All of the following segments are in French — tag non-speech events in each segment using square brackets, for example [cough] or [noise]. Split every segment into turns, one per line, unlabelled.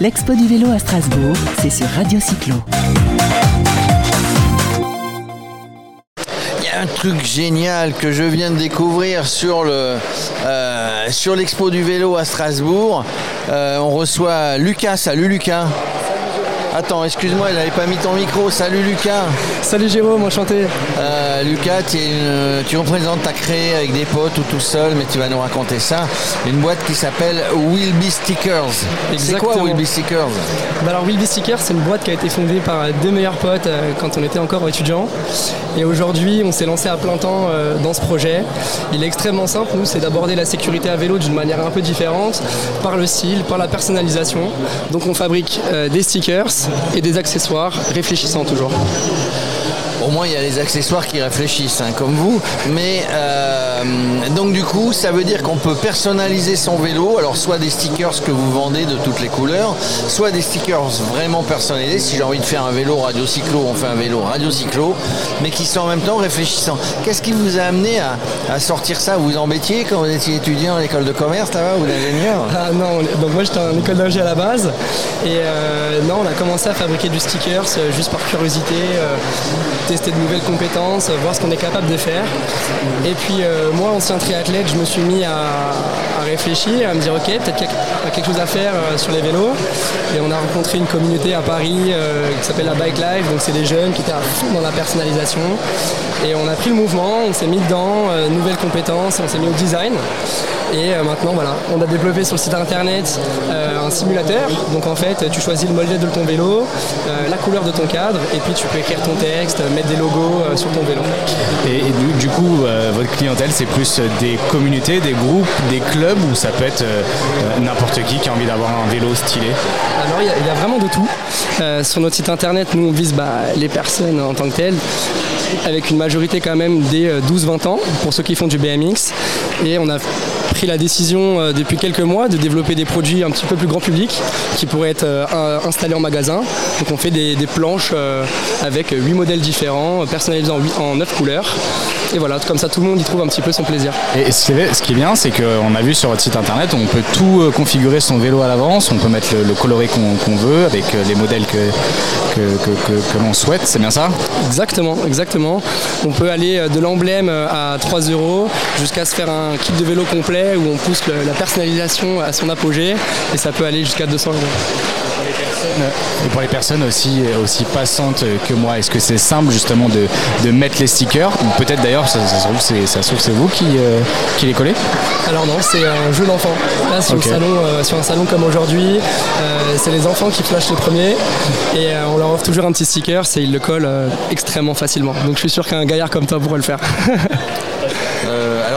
L'expo du vélo à Strasbourg, c'est sur Radio Cyclo.
Il y a un truc génial que je viens de découvrir sur euh, l'expo du vélo à Strasbourg. Euh, on reçoit Lucas. Salut Lucas. Attends, excuse-moi, il n'avait pas mis ton micro. Salut Lucas.
Salut Jérôme, enchanté.
Euh, Lucas, tu, es une- tu représentes, ta créé avec des potes ou tout seul, mais tu vas nous raconter ça. Une boîte qui s'appelle Will Be Stickers. C'est quoi. Will Be Stickers?
Bah alors Will Be Sticker, c'est une boîte qui a été fondée par deux meilleurs potes euh, quand on était encore étudiants. Et aujourd'hui, on s'est lancé à plein temps euh, dans ce projet. Il est extrêmement simple, nous, c'est d'aborder la sécurité à vélo d'une manière un peu différente, par le style, par la personnalisation. Donc on fabrique euh, des stickers et des accessoires, réfléchissant toujours.
Moins, il y a les accessoires qui réfléchissent, hein, comme vous. Mais euh, donc, du coup, ça veut dire qu'on peut personnaliser son vélo. Alors, soit des stickers que vous vendez de toutes les couleurs, soit des stickers vraiment personnalisés. Si j'ai envie de faire un vélo radio cyclo, on fait un vélo radio cyclo, mais qui sont en même temps réfléchissants. Qu'est-ce qui vous a amené à, sortir ça? Vous vous embêtiez quand vous étiez étudiant à l'école de commerce, là-bas, ou d'ingénieur?
Ah non, donc moi j'étais en école à la base et euh, non on a commencé à fabriquer du stickers euh, juste par curiosité, de nouvelles compétences, voir ce qu'on est capable de faire. Et puis euh, moi ancien triathlète je me suis mis à, réfléchir, à me dire ok peut-être qu'il y a quelque chose à faire euh, sur les vélos et on a rencontré une communauté à Paris euh, qui s'appelle la Bike Life, donc c'est des jeunes qui étaient à fond dans la personnalisation et on a pris le mouvement, on s'est mis dedans, nouvelles compétences, on s'est mis au design. Et maintenant, voilà, on a développé sur le site internet un simulateur. Donc en fait, tu choisis le modèle de ton vélo, la couleur de ton cadre, et puis tu peux écrire ton texte, mettre des logos euh, sur ton vélo.
Et, et du, du coup, euh, votre clientèle, c'est plus des communautés, des groupes, des clubs, ou ça peut être euh, euh, n'importe qui qui a envie d'avoir un vélo stylé?
Alors il y, y a vraiment de tout. Euh, sur notre site internet, nous on vise bah, les personnes en tant que telles, avec une majorité quand même des euh, 12-20 ans pour ceux qui font du BMX. Et on a pris la décision euh, depuis quelques mois de développer des produits un petit peu plus grand public qui pourraient être euh, installés en magasin. Donc on fait des, des planches euh, avec 8 modèles différents, personnalisés en, 8 en 9 couleurs. Et voilà, comme ça tout le monde y trouve un petit peu son plaisir.
Et ce qui est- bien, c'est qu'on a vu sur votre site internet, on peut tout configurer son vélo à l'avance, on peut mettre le, le coloré qu'on veut avec les modèles que, que, que- que- que l'on souhaite, c'est bien ça?
Exactement, exactement. On peut aller de l'emblème à 3 euros jusqu'à se faire un kit de vélo complet où on pousse le- la personnalisation à son apogée et ça peut aller jusqu'à 200 euros.
Et pour les personnes aussi, aussi passantes que moi, est-ce que c'est simple justement de, de mettre les stickers Ou peut-être d'ailleurs, ça, ça se trouve, c'est ça se trouve, c'est vous qui, euh, qui les collez
Alors non, c'est un jeu d'enfant. Là, sur,
Ok.
le salon, euh, sur un salon comme aujourd'hui, euh, c'est les enfants qui flashent les premiers et on leur offre toujours un petit sticker et ils le collent extrêmement facilement. Donc je suis sûr qu'un gaillard comme toi pourrait le faire. [laughs]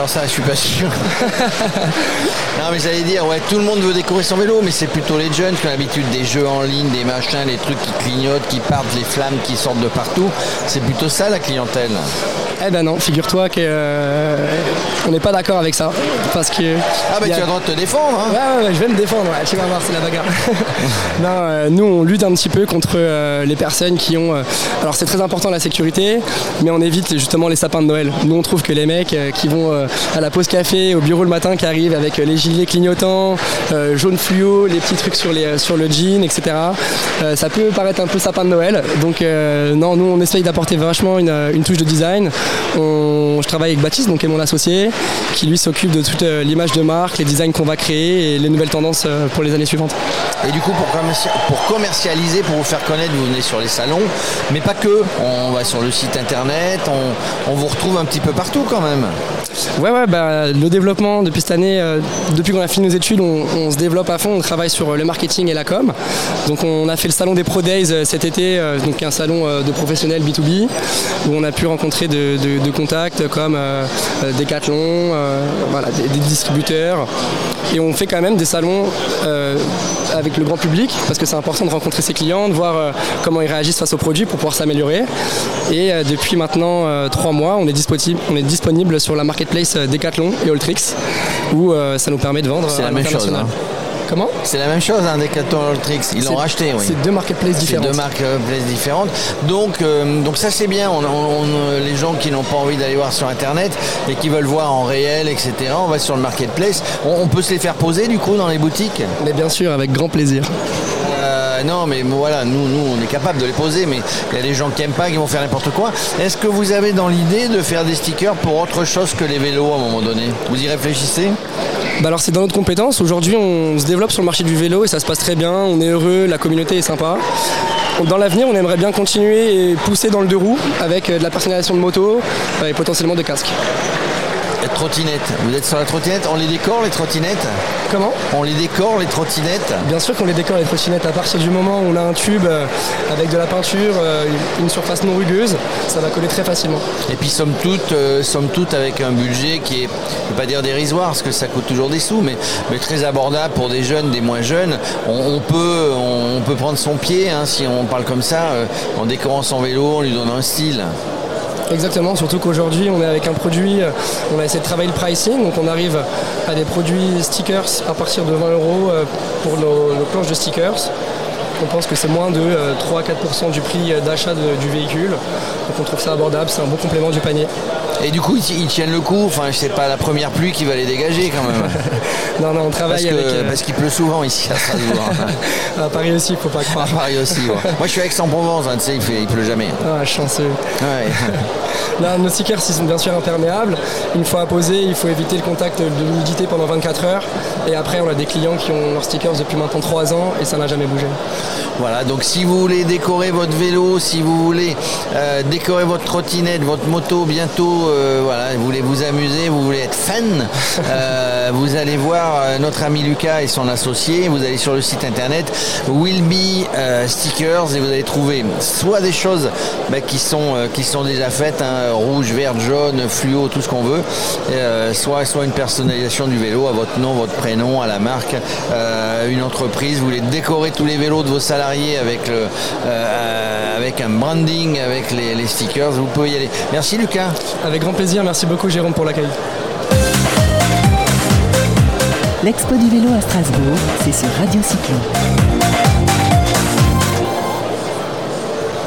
Euh, ça, je suis pas sûr. [laughs] non, mais j'allais dire, ouais, tout le monde veut découvrir son vélo, mais c'est plutôt les jeunes qui ont l'habitude des jeux en ligne, des machins, les trucs qui clignotent, qui partent, les flammes qui sortent de partout. C'est plutôt ça la clientèle.
eh ben non, figure-toi qu'on n'est pas d'accord avec ça. Parce que.
Ah bah
y
tu
a-
as le droit de te défendre. Hein.
Ouais, ouais, ouais, je vais me défendre, ouais, tu vas voir, c'est la bagarre. [laughs] non, euh, nous, on lutte un petit peu contre euh, les personnes qui ont. euh, alors, c'est très important la sécurité, mais on évite justement les sapins de Noël. Nous, on trouve que les mecs euh, qui vont euh, à la pause café, au bureau le matin, qui arrivent avec euh, les gilets clignotants, euh, jaune fluo, les petits trucs sur, les, euh, sur le jean, etc., euh, ça peut paraître un peu sapin de Noël. Donc, euh, non, nous, on essaye d'apporter vachement une, une touche de design. On- je travaille avec Baptiste, donc, qui est mon associé, qui lui s'occupe de toute euh, l'image de marque, les designs qu'on va créer et les nouvelles tendances euh, pour les années suivantes.
Et du coup, pour, commerci- pour commercialiser, pour vous faire connaître, vous venez sur les salons, mais pas que. On va sur le site internet, on, on vous retrouve un petit peu partout quand même.
Ouais, ouais, bah, le développement depuis cette année, euh, depuis qu'on a fini nos études, on, on se développe à fond, on travaille sur le marketing et la com. Donc on a fait le salon des Pro Days euh, cet été, euh, donc un salon de professionnels B2B, où on a pu rencontrer de, de- de contacts comme Decathlon, euh, voilà, des, des distributeurs. Et on fait quand même des salons euh, avec le grand public, parce que c'est important de rencontrer ses clients, de voir euh, comment ils réagissent face aux produits pour pouvoir s'améliorer. Et depuis maintenant trois mois, on est, disponible, on est disponible sur la marketplace Decathlon et Alltrix, où ça nous permet de vendre
C'est la même chose, hein.
Comment
C'est la même chose, hein, Decathlon. Ils l'ont racheté, oui.
C'est deux marketplaces
C'est
différentes.
deux marques euh, places différentes. Donc, euh, donc ça c'est bien. On, on- on- les gens qui n'ont pas envie d'aller voir sur internet et qui veulent voir en réel, etc. On va sur le marketplace. On, on peut se les faire poser du coup dans les boutiques.
Mais bien sûr, avec grand plaisir.
euh, non, mais voilà, nous, nous, on est capable de les poser, mais il y a des gens qui n'aiment pas, qui vont faire n'importe quoi. Est-ce que vous avez dans l'idée de faire des stickers pour autre chose que les vélos à un moment donné? Vous y réfléchissez?
Bah alors c'est dans notre compétence. Aujourd'hui on se développe sur le marché du vélo et ça se passe très bien, on est heureux, la communauté est sympa. Dans l'avenir, on aimerait bien continuer et pousser dans le deux roues avec euh, de la personnalisation de moto euh, et potentiellement de casques.
Trottinette. Vous êtes sur la trottinette On les décore les trottinettes
Comment
On les décore les trottinettes
Bien sûr qu'on les décore les trottinettes. À partir du moment où on a un tube euh, avec de la peinture, une surface non rugueuse, ça va coller très facilement.
Et puis somme toute, somme toute avec un budget qui est, je ne veux pas dire dérisoire, parce que ça coûte toujours des sous, mais, mais très abordable pour des jeunes, des moins jeunes. On, peut, on, peut prendre son pied, hein, si on parle comme ça, en décorant son vélo, en lui donnant un style.
Exactement, surtout qu'aujourd'hui on est avec un produit, on a essayé de travailler le pricing, donc on arrive à des produits stickers à partir de 20 euros euh, pour nos, planches de stickers. On pense que c'est moins de 3-4% euh, du prix d'achat du véhicule. Donc on trouve ça abordable, c'est un bon complément du panier.
Et du coup, ils, tiennent le coup. Enfin, c'est pas la première pluie qui va les dégager quand même. [laughs]
non, non, on travaille
parce
avec.
Euh, parce qu'il pleut souvent ici à Strasbourg. [laughs]
à Paris aussi, il faut pas croire.
À Paris aussi. [laughs] Moi, je suis à Aix-en-Provence. Hein, tu sais, il, fait, il pleut jamais.
Ah, chanceux. Là, nos stickers, ils sont bien sûr imperméables. Une fois apposés, il faut éviter le contact de l'humidité pendant 24 heures. Et après, on a des clients qui ont leurs stickers depuis maintenant 3 ans et ça n'a jamais bougé.
Voilà, donc si vous voulez décorer votre vélo, si vous voulez euh, décorer votre trottinette, votre moto bientôt, euh, voilà, vous voulez vous amuser, vous voulez être fan, euh, [laughs] vous allez voir notre ami Lucas et son associé, vous allez sur le site internet Will Be Stickers et vous allez trouver soit des choses bah, qui, sont, qui sont déjà faites, hein, rouge, vert, jaune, fluo, tout ce qu'on veut, soit, soit une personnalisation du vélo à votre nom, votre prénom, à la marque, une entreprise, vous voulez décorer tous les vélos de vos salariés avec, le, euh, avec un branding, avec les, les stickers, vous pouvez y aller. Merci Lucas.
Avec grand plaisir, merci beaucoup Jérôme pour l'accueil.
L'Expo du vélo à Strasbourg, c'est sur Radio Cyclo.